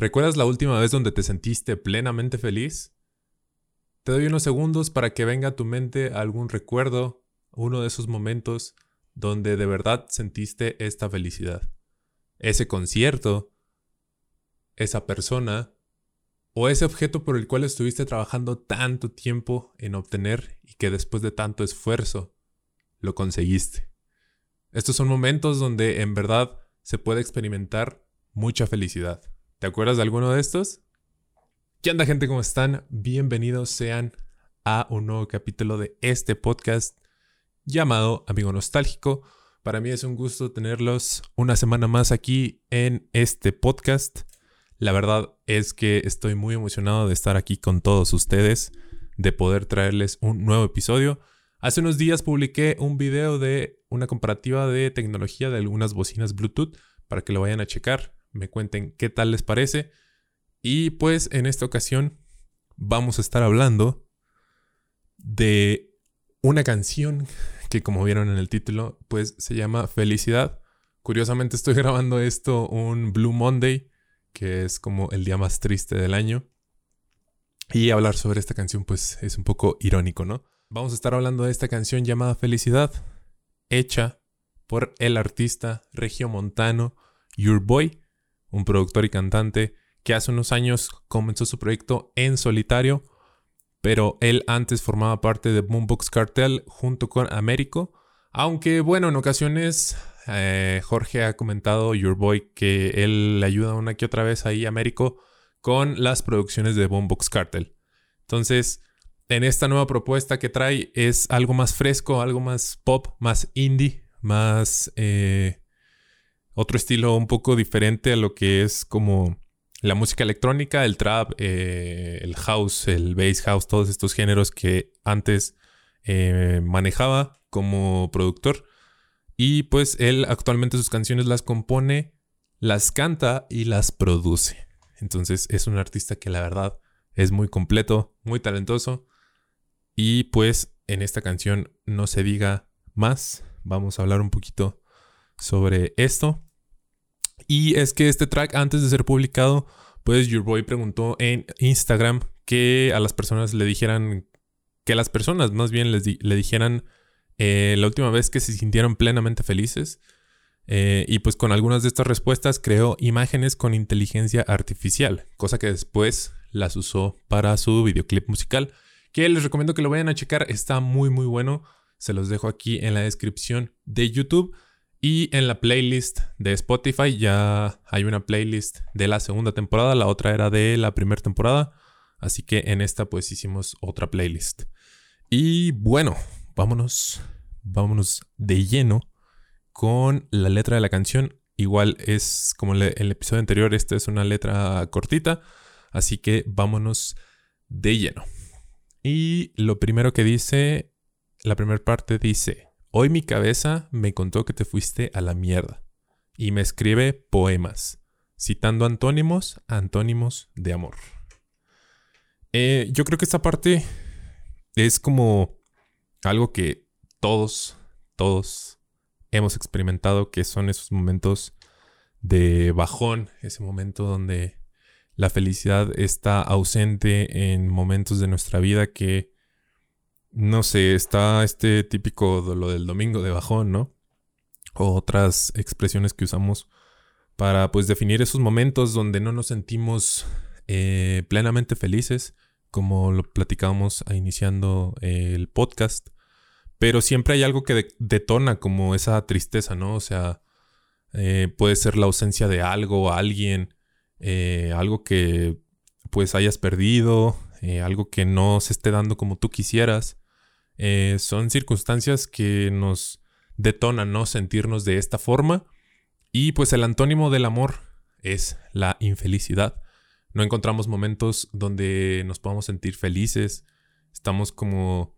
¿Recuerdas la última vez donde te sentiste plenamente feliz? Te doy unos segundos para que venga a tu mente algún recuerdo, uno de esos momentos donde de verdad sentiste esta felicidad. Ese concierto, esa persona o ese objeto por el cual estuviste trabajando tanto tiempo en obtener y que después de tanto esfuerzo lo conseguiste. Estos son momentos donde en verdad se puede experimentar mucha felicidad. ¿Te acuerdas de alguno de estos? ¿Qué onda gente? ¿Cómo están? Bienvenidos sean a un nuevo capítulo de este podcast llamado Amigo Nostálgico. Para mí es un gusto tenerlos una semana más aquí en este podcast. La verdad es que estoy muy emocionado de estar aquí con todos ustedes, de poder traerles un nuevo episodio. Hace unos días publiqué un video de una comparativa de tecnología de algunas bocinas Bluetooth para que lo vayan a checar me cuenten qué tal les parece. Y pues en esta ocasión vamos a estar hablando de una canción que como vieron en el título, pues se llama Felicidad. Curiosamente estoy grabando esto un Blue Monday, que es como el día más triste del año. Y hablar sobre esta canción pues es un poco irónico, ¿no? Vamos a estar hablando de esta canción llamada Felicidad, hecha por el artista regiomontano Your Boy, un productor y cantante que hace unos años comenzó su proyecto en solitario, pero él antes formaba parte de Boombox Cartel junto con Américo. Aunque bueno, en ocasiones eh, Jorge ha comentado, Your Boy, que él le ayuda una que otra vez ahí a Américo con las producciones de Boombox Cartel. Entonces, en esta nueva propuesta que trae es algo más fresco, algo más pop, más indie, más eh, otro estilo un poco diferente a lo que es como la música electrónica, el trap, eh, el house, el bass house, todos estos géneros que antes eh, manejaba como productor. Y pues él actualmente sus canciones las compone, las canta y las produce. Entonces es un artista que la verdad es muy completo, muy talentoso. Y pues en esta canción no se diga más. Vamos a hablar un poquito sobre esto. Y es que este track, antes de ser publicado, pues Your Boy preguntó en Instagram que a las personas le dijeran, que las personas más bien les le dijeran eh, la última vez que se sintieron plenamente felices. Eh, y pues con algunas de estas respuestas creó imágenes con inteligencia artificial, cosa que después las usó para su videoclip musical, que les recomiendo que lo vayan a checar, está muy muy bueno, se los dejo aquí en la descripción de YouTube. Y en la playlist de Spotify ya hay una playlist de la segunda temporada, la otra era de la primera temporada, así que en esta pues hicimos otra playlist. Y bueno, vámonos, vámonos de lleno con la letra de la canción. Igual es como el episodio anterior, esta es una letra cortita, así que vámonos de lleno. Y lo primero que dice, la primera parte dice, Hoy mi cabeza me contó que te fuiste a la mierda y me escribe poemas, citando antónimos, antónimos de amor. Eh, yo creo que esta parte es como algo que todos, todos hemos experimentado, que son esos momentos de bajón, ese momento donde la felicidad está ausente en momentos de nuestra vida que no sé, está este típico lo del domingo de bajón, ¿no? O otras expresiones que usamos para pues definir esos momentos donde no nos sentimos eh, plenamente felices, como lo platicábamos iniciando el podcast. Pero siempre hay algo que detona como esa tristeza, ¿no? O sea, eh, puede ser la ausencia de algo, alguien, eh, algo que pues hayas perdido, algo que no se esté dando como tú quisieras. Eh, son circunstancias que nos detonan, ¿no? Sentirnos de esta forma. Y pues el antónimo del amor es la infelicidad. No encontramos momentos donde nos podamos sentir felices. Estamos como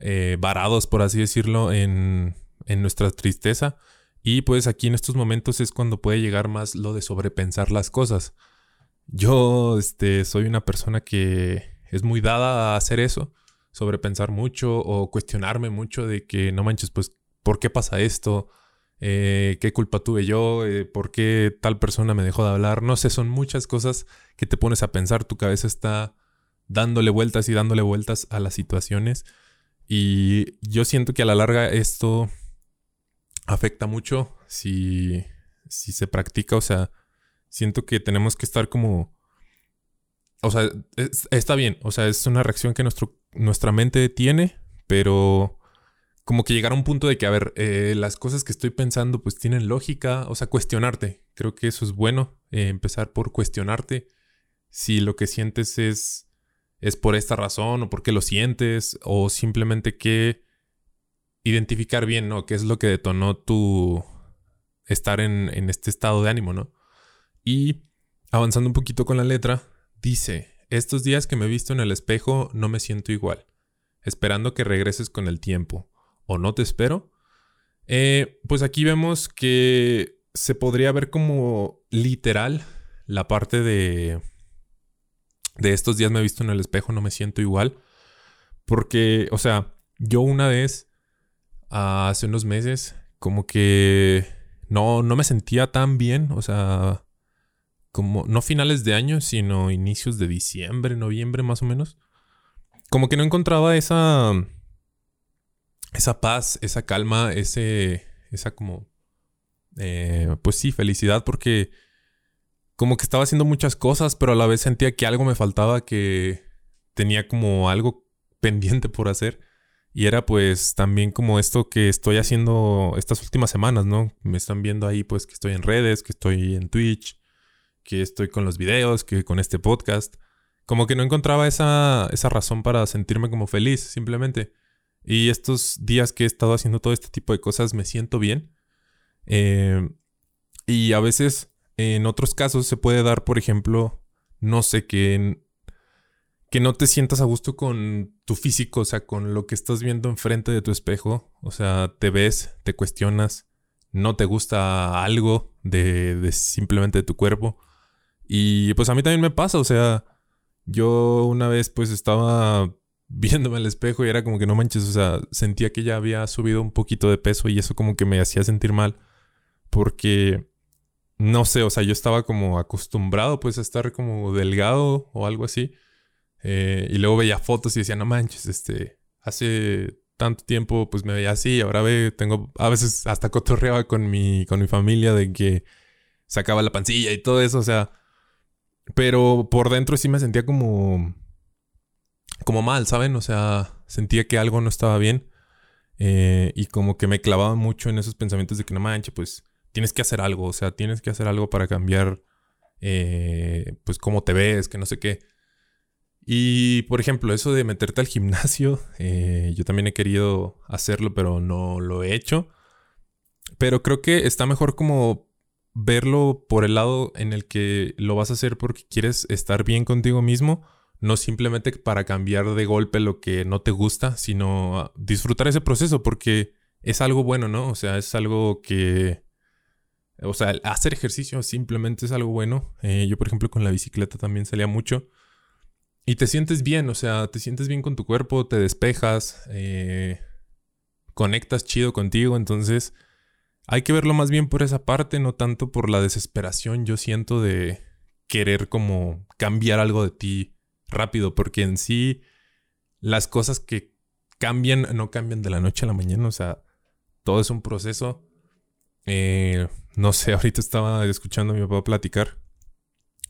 eh, varados, por así decirlo, en, en nuestra tristeza. Y pues aquí en estos momentos es cuando puede llegar más lo de sobrepensar las cosas. Yo este, soy una persona que es muy dada a hacer eso sobrepensar mucho o cuestionarme mucho de que no manches, pues, ¿por qué pasa esto? eh, qué culpa tuve yo, eh, por qué tal persona me dejó de hablar. No sé, son muchas cosas que te pones a pensar. Tu cabeza está dándole vueltas y dándole vueltas a las situaciones. Y yo siento que a la larga esto afecta mucho si, si se practica. O sea, siento que tenemos que estar como... O sea, está bien. O sea, es una reacción que nuestro, nuestra mente tiene, pero como que llegar a un punto de que, a ver, eh, las cosas que estoy pensando pues tienen lógica, o sea, cuestionarte. Creo que eso es bueno, eh, empezar por cuestionarte si lo que sientes es, es por esta razón o por qué lo sientes o simplemente que identificar bien, ¿no? ¿Qué es lo que detonó tu estar en, en este estado de ánimo, ¿no? Y avanzando un poquito con la letra, dice, estos días que me he visto en el espejo no me siento igual, esperando que regreses con el tiempo o no te espero. Eh, pues aquí vemos que se podría ver como literal la parte de de estos días me he visto en el espejo, no me siento igual. Porque, o sea, yo una vez, hace unos meses, como que no, no me sentía tan bien, o sea, como no finales de año, sino inicios de diciembre, noviembre más o menos. Como que no encontraba esa esa paz, esa calma, ese, esa como, eh, pues sí, felicidad porque como que estaba haciendo muchas cosas, pero a la vez sentía que algo me faltaba, que tenía como algo pendiente por hacer. Y era pues también como esto que estoy haciendo estas últimas semanas, ¿no? Me están viendo ahí pues que estoy en redes, que estoy en Twitch, que estoy con los videos, que con este podcast. Como que no encontraba esa, esa razón para sentirme como feliz, simplemente. Y estos días que he estado haciendo todo este tipo de cosas me siento bien. Eh, y a veces, en otros casos, se puede dar, por ejemplo, no sé, que, que no te sientas a gusto con tu físico, o sea, con lo que estás viendo enfrente de tu espejo. O sea, te ves, te cuestionas, no te gusta algo de, de simplemente de tu cuerpo. Y pues a mí también me pasa, o sea, yo una vez pues estaba viéndome al espejo y era como que no manches, o sea, sentía que ya había subido un poquito de peso y eso como que me hacía sentir mal porque no sé, o sea, yo estaba como acostumbrado pues a estar como delgado o algo así eh, y luego veía fotos y decía, no manches, este, hace tanto tiempo pues me veía así, ahora ve, tengo, a veces hasta cotorreaba con mi, con mi familia de que sacaba la pancilla y todo eso, o sea, pero por dentro sí me sentía como como mal, ¿saben? O sea, sentía que algo no estaba bien. Eh, y como que me clavaba mucho en esos pensamientos de que no manches, pues tienes que hacer algo, o sea, tienes que hacer algo para cambiar, eh, pues cómo te ves, que no sé qué. Y por ejemplo, eso de meterte al gimnasio, eh, yo también he querido hacerlo, pero no lo he hecho. Pero creo que está mejor como verlo por el lado en el que lo vas a hacer porque quieres estar bien contigo mismo no simplemente para cambiar de golpe lo que no te gusta, sino disfrutar ese proceso porque es algo bueno, ¿no? O sea, es algo que... O sea, hacer ejercicio simplemente es algo bueno. Eh, yo, por ejemplo, con la bicicleta también salía mucho. Y te sientes bien, o sea, te sientes bien con tu cuerpo, te despejas, eh, conectas chido contigo, entonces hay que verlo más bien por esa parte, no tanto por la desesperación, yo siento de querer como cambiar algo de ti rápido, porque en sí las cosas que cambian no cambian de la noche a la mañana, o sea, todo es un proceso. Eh, no sé, ahorita estaba escuchando a mi papá platicar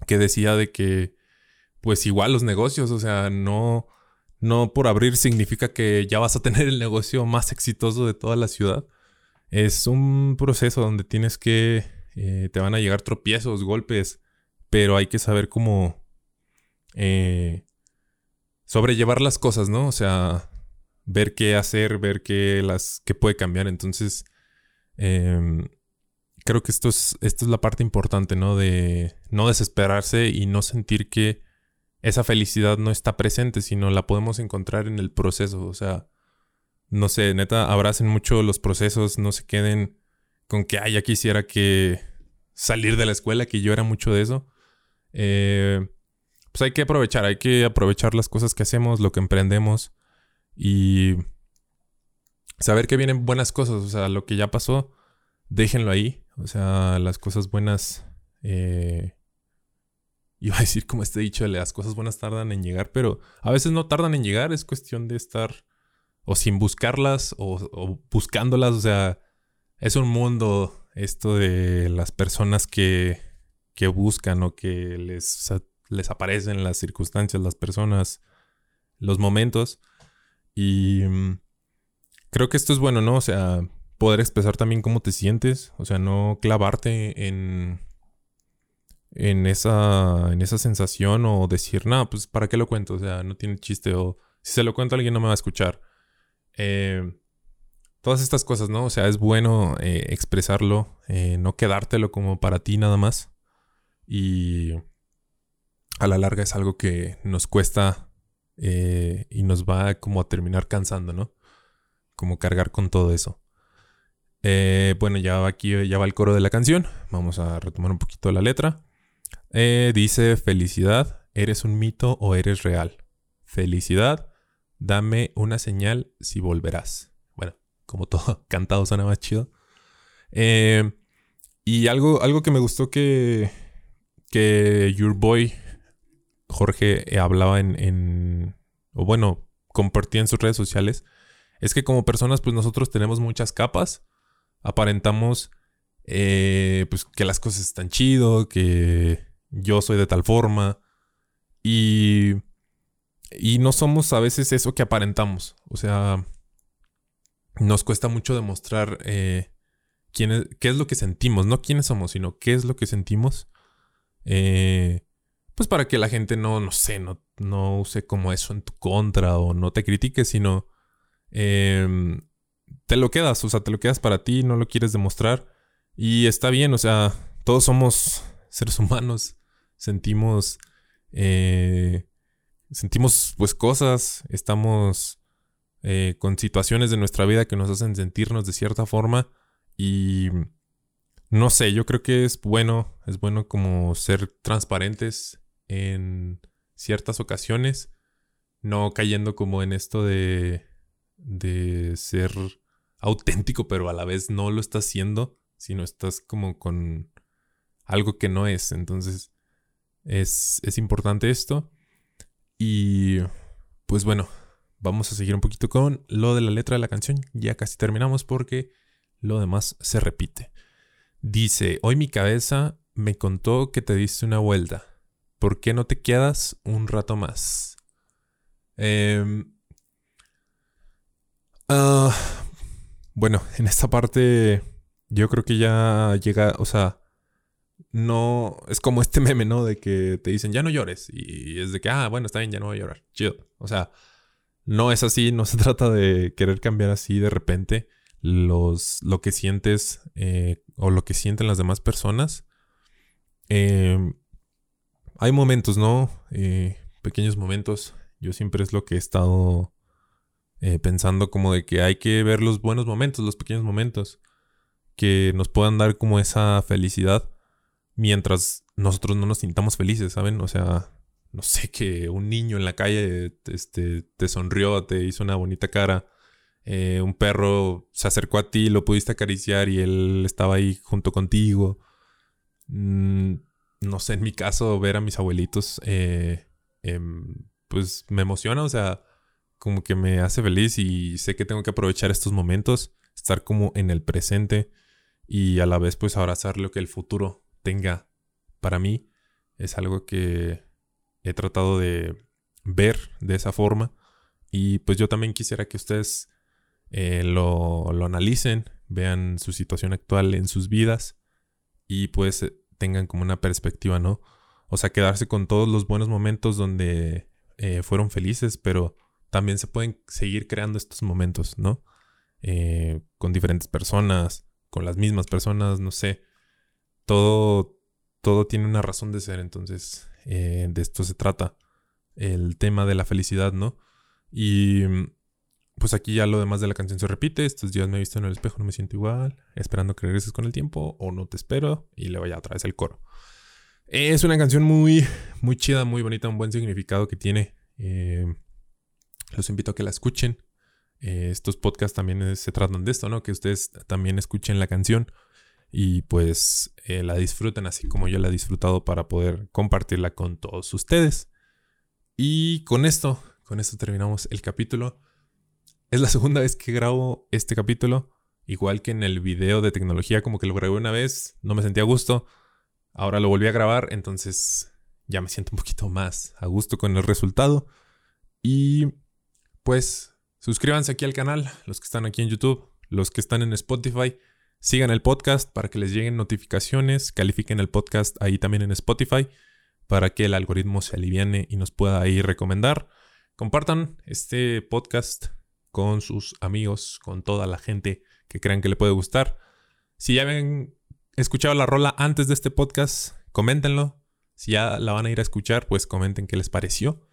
que decía de que, pues igual los negocios, o sea, no, no por abrir significa que ya vas a tener el negocio más exitoso de toda la ciudad. Es un proceso donde tienes que, eh, te van a llegar tropiezos, golpes, pero hay que saber cómo eh, sobrellevar las cosas, ¿no? O sea, ver qué hacer, ver qué, las, puede cambiar. Entonces, em, creo que esto es, esto es la parte importante, ¿no? De no desesperarse y no sentir que esa felicidad no está presente, sino la podemos encontrar en el proceso. O sea, no sé, neta, abracen mucho los procesos, no se queden con que, ay, ya quisiera que salir de la escuela, que yo era mucho de eso. Eh, pues hay que aprovechar, hay que aprovechar las cosas que hacemos, lo que emprendemos y saber que vienen buenas cosas, o sea, lo que ya pasó, déjenlo ahí. O sea, las cosas buenas... Eh, iba a decir como este dicho, las cosas buenas tardan en llegar, pero a veces no tardan en llegar, es cuestión de estar o sin buscarlas o, buscándolas, o sea, es un mundo esto de las personas que, que buscan o que les, les aparecen las circunstancias, las personas, los momentos. Y mm, creo que esto es bueno, ¿no? O sea, poder expresar también cómo te sientes, o sea, no clavarte en, en esa, en esa sensación o decir, no, pues ¿para qué lo cuento? O sea, no tiene chiste o si se lo cuento alguien no me va a escuchar. Eh, todas estas cosas, ¿no? O sea, es bueno eh, expresarlo, eh, no quedártelo como para ti nada más. Y a la larga es algo que nos cuesta y nos va como a terminar cansando, ¿no? Como cargar con todo eso. bueno, ya aquí, ya va el coro de la canción. Vamos a retomar un poquito la letra. dice, felicidad, ¿eres un mito o eres real? Felicidad, Dame una señal si volverás. Bueno, como todo cantado suena más chido. Eh, y algo, algo que me gustó que, que Your Boy Jorge eh, hablaba en, o bueno, compartía en sus redes sociales, es que como personas pues nosotros tenemos muchas capas, aparentamos eh, pues que las cosas están chido, que yo soy de tal forma y y no somos a veces eso que aparentamos. O sea, nos cuesta mucho demostrar eh, quién qué es lo que sentimos. No quiénes somos, sino qué es lo que sentimos. Eh, pues para que la gente no, no sé, no, no use como eso en tu contra o no te critique, sino em, te lo quedas, o sea, te lo quedas para ti, no lo quieres demostrar. Y está bien, o sea, todos somos seres humanos, sentimos eh, sentimos pues cosas, estamos eh, con situaciones de nuestra vida que nos hacen sentirnos de cierta forma y no sé, yo creo que es bueno, es bueno como ser transparentes en ciertas ocasiones, no cayendo como en esto de, de ser auténtico, pero a la vez no lo estás haciendo, sino estás como con algo que no es. Entonces, es, es importante esto. Y pues bueno, vamos a seguir un poquito con lo de la letra de la canción. Ya casi terminamos porque lo demás se repite. Dice, hoy mi cabeza me contó que te diste una vuelta. ¿Por qué no te quedas un rato más? Em, ah, bueno, en esta parte yo creo que ya llega, o sea, no es como este meme, ¿no? De que te dicen, ya no llores. Y es de que, ah, bueno, está bien, ya no voy a llorar. Chido. O sea, no es así, no se trata de querer cambiar así de repente los, lo que sientes eh, o lo que sienten las demás personas. Em, hay momentos, ¿no? Eh, pequeños momentos. Yo siempre es lo que he estado eh, pensando como de que hay que ver los buenos momentos, los pequeños momentos que nos puedan dar como esa felicidad mientras nosotros no nos sintamos felices, ¿saben? O sea, no sé, que un niño en la calle este, te sonrió, te hizo una bonita cara, eh, un perro se acercó a ti, lo pudiste acariciar y él estaba ahí junto contigo. Mm, no sé, en mi caso, ver a mis abuelitos, eh, em, pues me emociona, o sea, como que me hace feliz y sé que tengo que aprovechar estos momentos, estar como en el presente y a la vez pues abrazar lo que el futuro tenga para mí. Es algo que he tratado de ver de esa forma. Y pues yo también quisiera que ustedes eh, lo, lo, analicen, vean su situación actual en sus vidas y pues eh, tengan como una perspectiva, ¿no? O sea, quedarse con todos los buenos momentos donde eh, fueron felices, pero también se pueden seguir creando estos momentos, ¿no? con diferentes personas, con las mismas personas, no sé todo, todo tiene una razón de ser, entonces eh, de esto se trata el tema de la felicidad, ¿no? Y pues aquí ya lo demás de la canción se repite, estos días me he visto en el espejo, no me siento igual, esperando que regreses con el tiempo o no te espero y le vaya otra vez el coro. Es una canción muy, muy chida, muy bonita, un buen significado que tiene. Eh, los invito a que la escuchen. Eh, estos podcasts también se tratan de esto, ¿no? Que ustedes también escuchen la canción y pues eh, la disfruten así como yo la he disfrutado para poder compartirla con todos ustedes. Y con esto, con esto terminamos el capítulo. Es la segunda vez que grabo este capítulo. Igual que en el video de tecnología, como que lo grabé una vez, no me sentía a gusto. Ahora lo volví a grabar, entonces ya me siento un poquito más a gusto con el resultado. Y pues suscríbanse aquí al canal, los que están aquí en YouTube, los que están en Spotify. Sigan el podcast para que les lleguen notificaciones. Califiquen el podcast ahí también en Spotify para que el algoritmo se aliviane y nos pueda ahí recomendar. Compartan este podcast con sus amigos, con toda la gente que crean que le puede gustar. Si ya habían escuchado la rola antes de este podcast, coméntenlo. Si ya la van a ir a escuchar, pues comenten qué les pareció.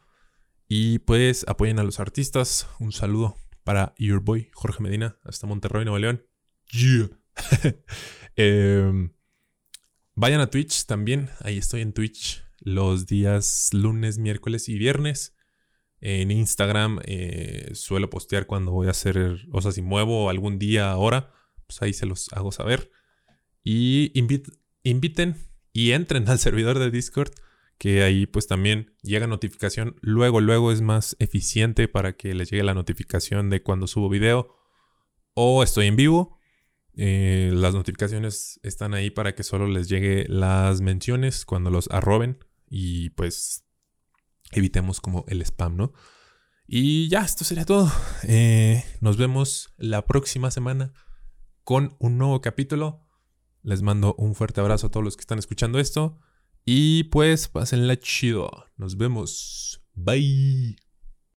Y pues apoyen a los artistas. Un saludo para Your Boy, Jorge Medina, hasta Monterrey, Nuevo León. Yeah. Em, vayan a Twitch también. Ahí estoy en Twitch los días lunes, miércoles y viernes. En Instagram eh, suelo postear cuando voy a hacer, o sea, si muevo algún día ahora, pues ahí se los hago saber. Y inviten y entren al servidor de Discord, que ahí pues también llega notificación. Luego, luego es más eficiente para que les llegue la notificación de cuando subo video o estoy en vivo. Eh, las notificaciones están ahí para que solo les llegue las menciones cuando los arroben y pues evitemos como el spam, ¿no? Y ya, esto sería todo. Eh, nos vemos la próxima semana con un nuevo capítulo. Les mando un fuerte abrazo a todos los que están escuchando esto. Y pues pásenla chido. Nos vemos. Bye.